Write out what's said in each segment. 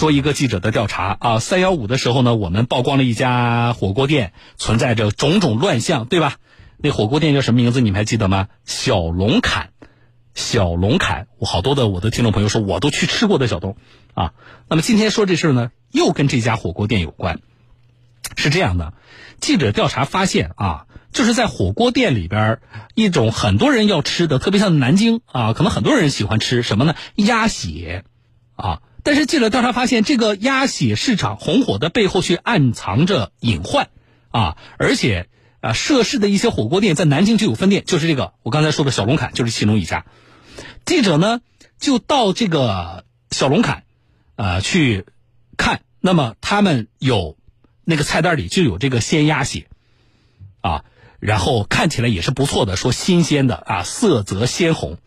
说一个记者的调查啊，三幺五的时候呢，我们曝光了一家火锅店存在着种种乱象，对吧？那火锅店叫什么名字？你们还记得吗？小龙坎，小龙坎，我好多的我的听众朋友说，我都去吃过的小东啊。那么今天说这事呢，又跟这家火锅店有关。是这样的，记者调查发现啊，就是在火锅店里边一种很多人要吃的，特别像南京啊，可能很多人喜欢吃什么呢？鸭血啊。但是记者调查发现，这个鸭血市场红火的背后却暗藏着隐患啊！而且啊，涉事的一些火锅店在南京就有分店，就是这个我刚才说的小龙坎就是其中一家。记者呢就到这个小龙坎啊去看，那么他们有那个菜单里就有这个鲜鸭血啊，然后看起来也是不错的，说新鲜的啊，色泽鲜红。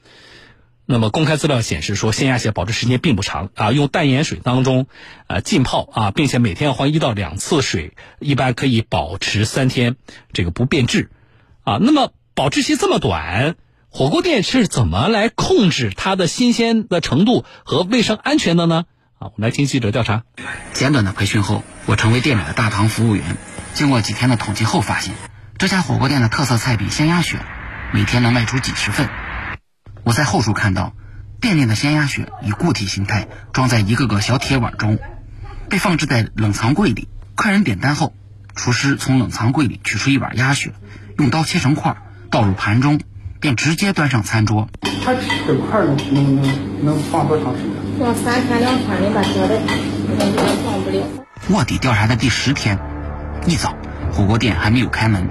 那么公开资料显示说，鲜鸭血保质时间并不长啊，用淡盐水当中，呃浸泡啊，并且每天要换一到两次水，一般可以保持三天，这个不变质，啊，那么保质期这么短，火锅店是怎么来控制它的新鲜的程度和卫生安全的呢？啊，我们来听记者调查。简短的培训后，我成为店里的大堂服务员。经过几天的统计后发现，这家火锅店的特色菜品鲜鸭血，每天能卖出几十份。我在后厨看到，店内的鲜鸭血以固体形态装在一个个小铁碗中，被放置在冷藏柜里。客人点单后，厨师从冷藏柜里取出一碗鸭血，用刀切成块，倒入盘中，便直接端上餐桌。它整块能能能能放多长时间？放三天两天的吧，觉得放不了。卧底调查的第十天，一早，火锅店还没有开门，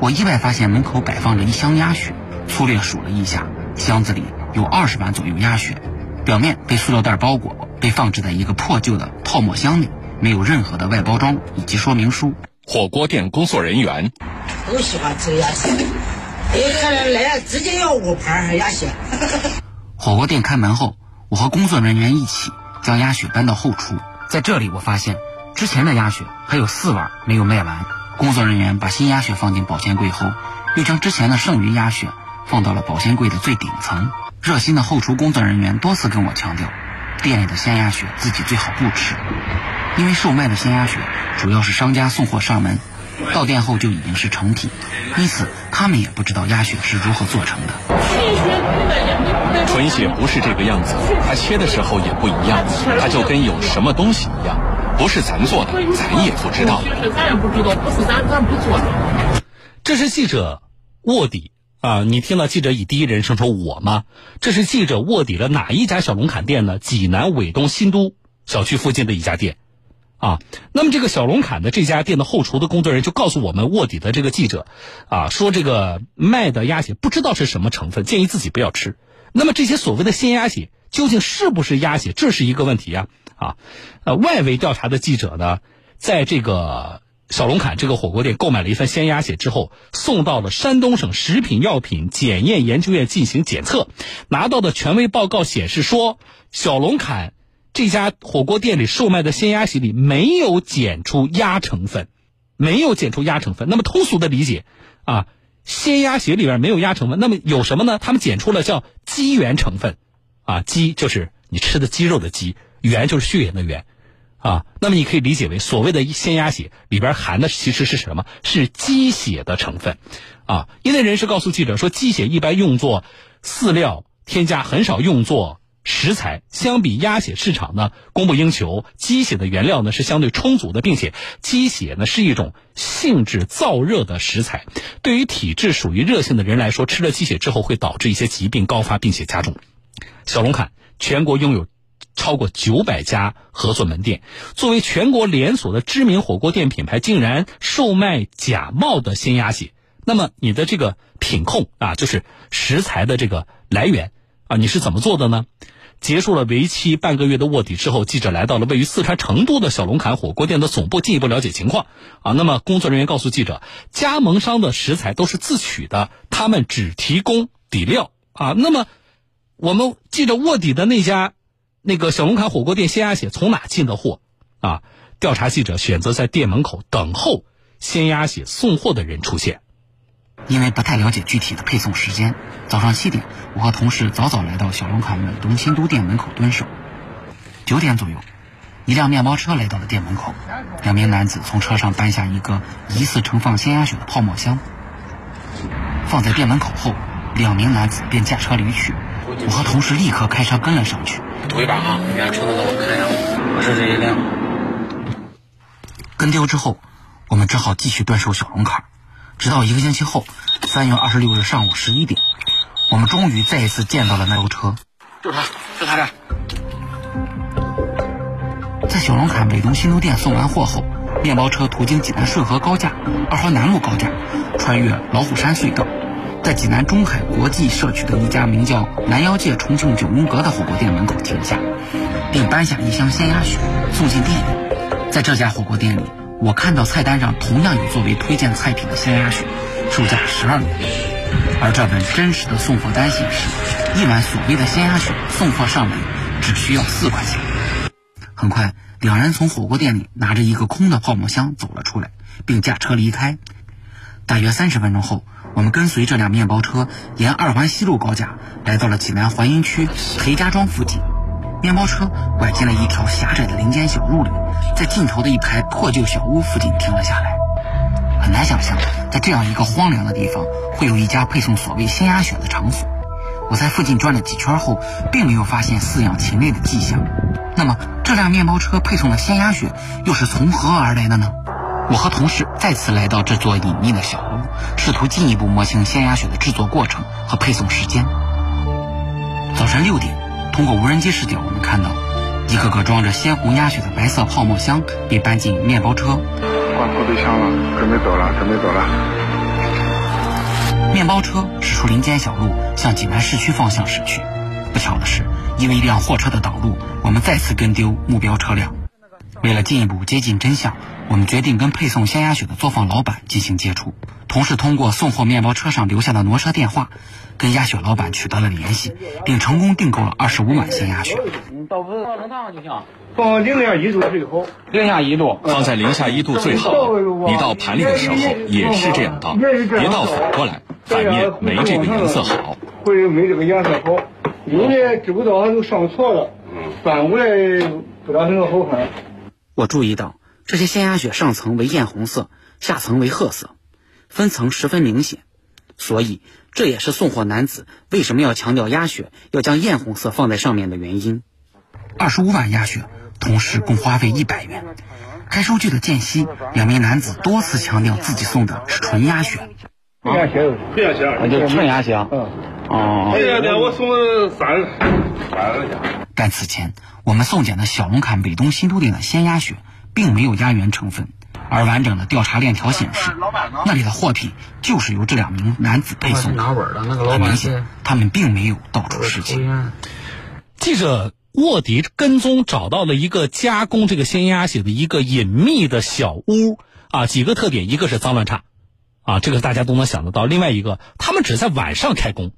我意外发现门口摆放着一箱鸭血，粗略数了一下。箱子里有二十碗左右鸭血，表面被塑料袋包裹，被放置在一个破旧的泡沫箱里，没有任何的外包装以及说明书。火锅店工作人员都喜欢吃鸭血，一个人来直接要五盘鸭血。火锅店开门后，我和工作人员一起将鸭血搬到后厨，在这里我发现之前的鸭血还有四碗没有卖完。工作人员把新鸭血放进保鲜柜后，又将之前的剩余鸭血。放到了保鲜柜的最顶层。热心的后厨工作人员多次跟我强调，店里的鲜鸭血自己最好不吃，因为售卖的鲜鸭血主要是商家送货上门，到店后就已经是成品，因此他们也不知道鸭血是如何做成的。纯血不是这个样子，它切的时候也不一样，它就跟有什么东西一样，不是咱做的，咱也不知道。咱也不知道，不是咱咱不做的。这是记者卧底。啊，你听到记者以第一人称说“我”吗？这是记者卧底了哪一家小龙坎店呢？济南伟东新都小区附近的一家店，啊，那么这个小龙坎的这家店的后厨的工作人员就告诉我们卧底的这个记者，啊，说这个卖的鸭血不知道是什么成分，建议自己不要吃。那么这些所谓的鲜鸭血究竟是不是鸭血，这是一个问题呀，啊，呃，外围调查的记者呢，在这个。小龙坎这个火锅店购买了一份鲜鸭血之后，送到了山东省食品药品检验研究院进行检测，拿到的权威报告显示说，小龙坎这家火锅店里售卖的鲜鸭血里没有检出鸭成分，没有检出鸭成分。那么通俗的理解，啊，鲜鸭血里边没有鸭成分，那么有什么呢？他们检出了叫鸡原成分，啊，鸡就是你吃的鸡肉的鸡，原就是血缘的源。啊，那么你可以理解为所谓的鲜鸭血里边含的其实是什么？是鸡血的成分，啊，业内人士告诉记者说，鸡血一般用作饲料添加，很少用作食材。相比鸭血市场呢供不应求，鸡血的原料呢是相对充足的，并且鸡血呢是一种性质燥热的食材，对于体质属于热性的人来说，吃了鸡血之后会导致一些疾病高发并且加重。小龙坎全国拥有。超过九百家合作门店，作为全国连锁的知名火锅店品牌，竟然售卖假冒的鲜鸭血。那么你的这个品控啊，就是食材的这个来源啊，你是怎么做的呢？结束了为期半个月的卧底之后，记者来到了位于四川成都的小龙坎火锅店的总部，进一步了解情况啊。那么工作人员告诉记者，加盟商的食材都是自取的，他们只提供底料啊。那么我们记者卧底的那家。那个小龙坎火锅店鲜鸭血从哪进的货？啊，调查记者选择在店门口等候鲜鸭血送货的人出现。因为不太了解具体的配送时间，早上七点，我和同事早早来到小龙坎美东新都店门口蹲守。九点左右，一辆面包车来到了店门口，两名男子从车上搬下一个疑似盛放鲜鸭血的泡沫箱，放在店门口后，两名男子便驾车离去。我和同事立刻开车跟了上去。赌一把啊！让车子给我看一下，我这是一辆。跟丢之后，我们只好继续断售小龙坎，直到一个星期后，三月二十六日上午十一点，我们终于再一次见到了那部车。就是他，就他这。在小龙坎伟东新都店送完货后，面包车途经济南顺河高架、二环南路高架，穿越老虎山隧道，在济南中海国际社区的一家名叫“南腰界重庆九宫格”的火锅店门口停下，并搬下一箱鲜鸭血送进店里。在这家火锅店里，我看到菜单上同样有作为推荐菜品的鲜鸭血，售价十二元，而这本真实的送货单显示，一碗所谓的鲜鸭血送货上门只需要四块钱。很快，两人从火锅店里拿着一个空的泡沫箱走了出来，并驾车离开。大约三十分钟后，我们跟随这辆面包车沿二环西路高架来到了济南槐荫区裴家庄附近。面包车拐进了一条狭窄的林间小路里，在尽头的一排破旧小屋附近停了下来。很难想象，在这样一个荒凉的地方，会有一家配送所谓鲜鸭血的场所。我在附近转了几圈后，并没有发现饲养禽类的迹象。那么，这辆面包车配送的鲜鸭血又是从何而来的呢？我和同事再次来到这座隐秘的小屋，试图进一步摸清鲜鸭血的制作过程和配送时间。早晨六点，通过无人机视角，我们看到一个个装着鲜红鸭血的白色泡沫箱被搬进面包车。关后备箱了，准备走了，准备走了。面包车驶出林间小路，向济南市区方向驶去。不巧的是，因为一辆货车的挡路，我们再次跟丢目标车辆。为了进一步接近真相，我们决定跟配送鲜鸭血的作坊老板进行接触。同时，通过送货面包车上留下的挪车电话，跟鸭血老板取得了联系，并成功订购了二十五碗鲜鸭血。倒不能烫就行。放零下一度最好。零下一度。放在零下一度最好。你到盘里的时候也是这样倒，别倒反过来，反面没这个颜色好。或者没这个颜色好，有的知不道它都上错了，反过来不大很好看。我注意到这些鲜鸭血上层为艳红色，下层为褐色，分层十分明显，所以这也是送货男子为什么要强调鸭血要将艳红色放在上面的原因。二十五碗鸭血，同时共花费一百元。开收据的间隙，两名男子多次强调自己送的是纯鸭血。鸭血，纯鸭血，就是纯鸭血。嗯。哦。这个的我送三三个价。但此前我们送检的小龙坎北东新都店的鲜鸭血，并没有鸭源成分，而完整的调查链条显示，那里的货品就是由这两名男子配送的。很明显，他们并没有道出实情。记者。卧底跟踪找到了一个加工这个鲜鸭血的一个隐秘的小屋啊，几个特点，一个是脏乱差，啊，这个大家都能想得到。另外一个，他们只在晚上开工，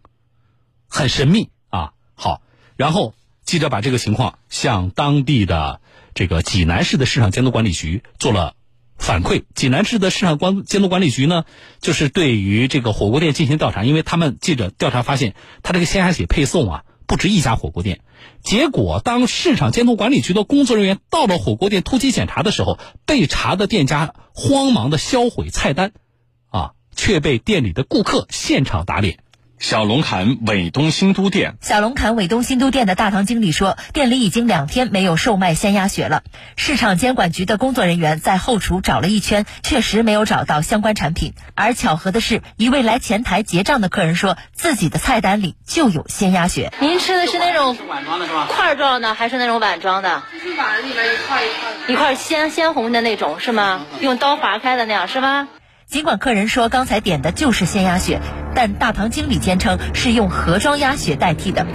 很神秘啊。好，然后记者把这个情况向当地的这个济南市的市场监督管理局做了反馈。济南市的市场管监督管理局呢，就是对于这个火锅店进行调查，因为他们记者调查发现，他这个鲜鸭血配送啊。不止一家火锅店，结果当市场监督管理局的工作人员到了火锅店突击检查的时候，被查的店家慌忙的销毁菜单，啊，却被店里的顾客现场打脸。小龙坎伟东新都店，小龙坎伟东新都店的大堂经理说，店里已经两天没有售卖鲜鸭血了。市场监管局的工作人员在后厨找了一圈，确实没有找到相关产品。而巧合的是，一位来前台结账的客人说自己的菜单里就有鲜鸭血。您吃的是那种碗装的是吧？块状的还是那种碗装的？就是碗里面一块一块。一块鲜鲜红的那种是吗？用刀划开的那样是吗？尽管客人说刚才点的就是鲜鸭血，但大堂经理坚称是用盒装鸭血代替的。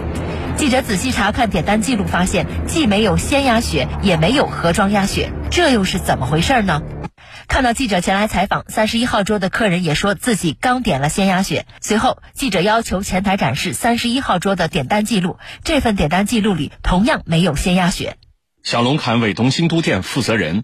记者仔细查看点单记录，发现既没有鲜鸭血，也没有盒装鸭血，这又是怎么回事呢？看到记者前来采访，三十一号桌的客人也说自己刚点了鲜鸭血。随后，记者要求前台展示三十一号桌的点单记录，这份点单记录里同样没有鲜鸭血。小龙坎伟东新都店负责人。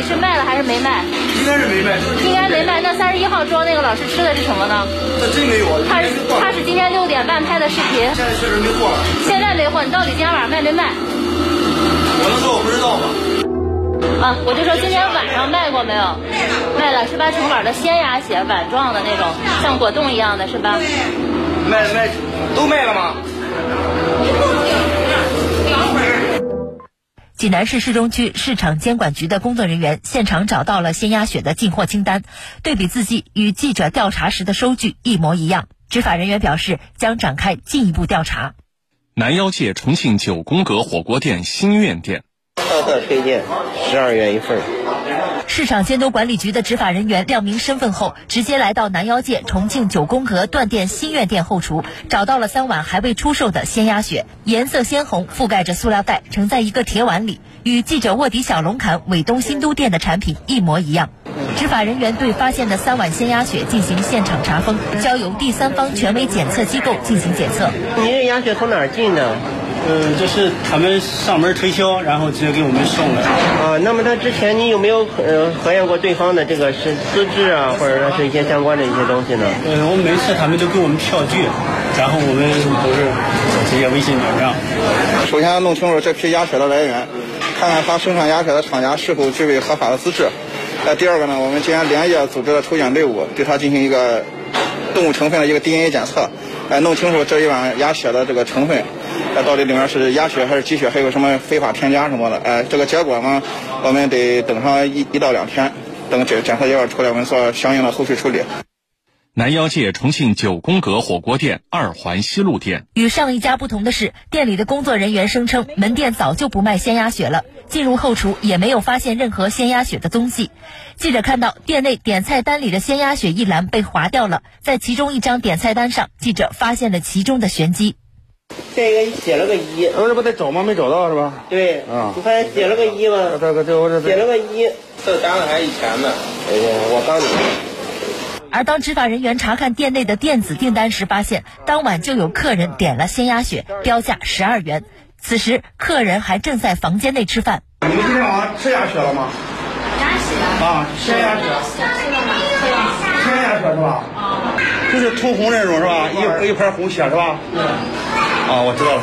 底是卖了还是没卖？应该是没卖。应该没卖。那三十一号桌那个老师吃的是什么呢？这真没有。他是他是今天六点半拍的视频。现在确实没货了。现在没货，你到底今天晚上卖没卖？我能说我不知道吗？啊，我就说今天晚上卖过没有？卖了是吧？成碗的鲜鸭血，碗状的那种，像果冻一样的是吧？卖卖都卖了吗？济南市市中区市场监管局的工作人员现场找到了鲜鸭血的进货清单，对比字迹与记者调查时的收据一模一样。执法人员表示将展开进一步调查。南腰界重庆九宫格火锅店新苑店，特色推荐，十二元一份。市场监督管理局的执法人员亮明身份后，直接来到南腰界重庆九宫格断店新苑店后厨，找到了三碗还未出售的鲜鸭血，颜色鲜红，覆盖着塑料袋，盛在一个铁碗里，与记者卧底小龙坎伟东新都店的产品一模一样。执法人员对发现的三碗鲜鸭血进行现场查封，交由第三方权威检测机构进行检测。你这鸭血从哪儿进的？嗯，就是他们上门推销，然后直接给我们送的。啊，那么他之前你有没有呃核验过对方的这个是资质啊，或者说是一些相关的一些东西呢？呃，我每次他们都给我们票据，然后我们都是直接微信转账。首先要弄清楚这批鸭血的来源，看看他生产鸭血的厂家是否具备合法的资质。那第二个呢，我们今天连夜组织了抽检队伍，对他进行一个动物成分的一个 DNA 检测，哎，弄清楚这一碗鸭血的这个成分。哎，到底里面是鸭血还是鸡血，还有什么非法添加什么的？哎，这个结果呢，我们得等上一一到两天，等检检测结果出来，我们做相应的后续处理。南腰界重庆九宫格火锅店二环西路店，与上一家不同的是，店里的工作人员声称门店早就不卖鲜鸭血了，进入后厨也没有发现任何鲜鸭血的踪迹。记者看到店内点菜单里的鲜鸭血一栏被划掉了，在其中一张点菜单上，记者发现了其中的玄机。这个写了个一，我这不得找吗？没找到是吧？对，啊，你看写了个一吗？这个这我这写了个一，这单子还是以前的。哎呀，我刚而当执法人员查看店内的电子订单时，发现当晚就有客人点了鲜鸭血，标价十二元。此时客人还正在房间内吃饭。你们今天晚上吃鸭血了吗？鸭血啊，鲜鸭血。吃了吗？吃了。鲜鸭血是吧？啊。就是通红那种是吧？一一盘红血是吧？对。啊，我知道了。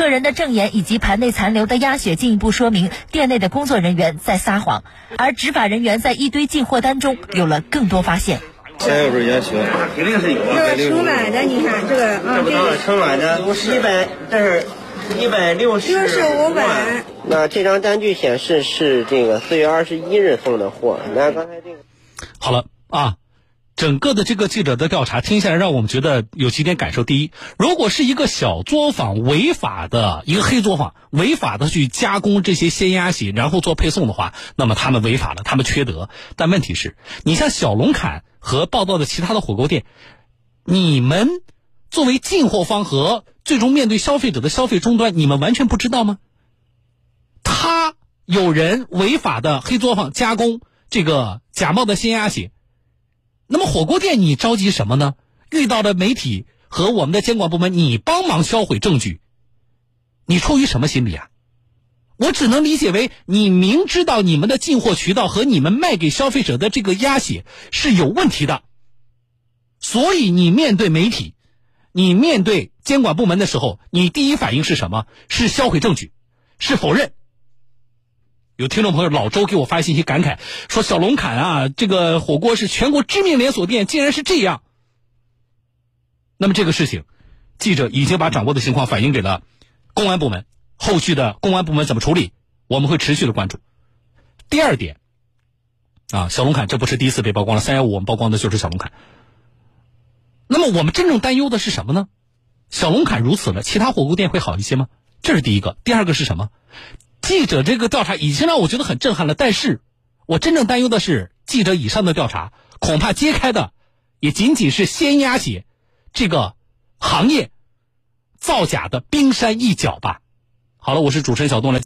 客人的证言以及盘内残留的鸭血进一步说明店内的工作人员在撒谎，而执法人员在一堆进货单中有了更多发现。还有这鸭血，肯定是有。这个盛卵的，你看这个啊，这个盛卵的，一百，这是一百六十。六十五百。那这张单据显示是这个四月二十一日送的货。那刚才这个。好了啊。整个的这个记者的调查听下来，让我们觉得有几点感受。第一，如果是一个小作坊违法的一个黑作坊，违法的去加工这些鲜鸭血，然后做配送的话，那么他们违法了，他们缺德。但问题是，你像小龙坎和报道的其他的火锅店，你们作为进货方和最终面对消费者的消费终端，你们完全不知道吗？他有人违法的黑作坊加工这个假冒的鲜鸭血。那么火锅店你着急什么呢？遇到的媒体和我们的监管部门，你帮忙销毁证据，你出于什么心理啊？我只能理解为你明知道你们的进货渠道和你们卖给消费者的这个鸭血是有问题的，所以你面对媒体，你面对监管部门的时候，你第一反应是什么？是销毁证据，是否认。有听众朋友老周给我发信息感慨说：“小龙坎啊，这个火锅是全国知名连锁店，竟然是这样。”那么这个事情，记者已经把掌握的情况反映给了公安部门，后续的公安部门怎么处理，我们会持续的关注。第二点，啊，小龙坎这不是第一次被曝光了，三幺五我们曝光的就是小龙坎。那么我们真正担忧的是什么呢？小龙坎如此了，其他火锅店会好一些吗？这是第一个。第二个是什么？记者这个调查已经让我觉得很震撼了，但是我真正担忧的是，记者以上的调查恐怕揭开的也仅仅是鲜鸭血这个行业造假的冰山一角吧。好了，我是主持人小东来。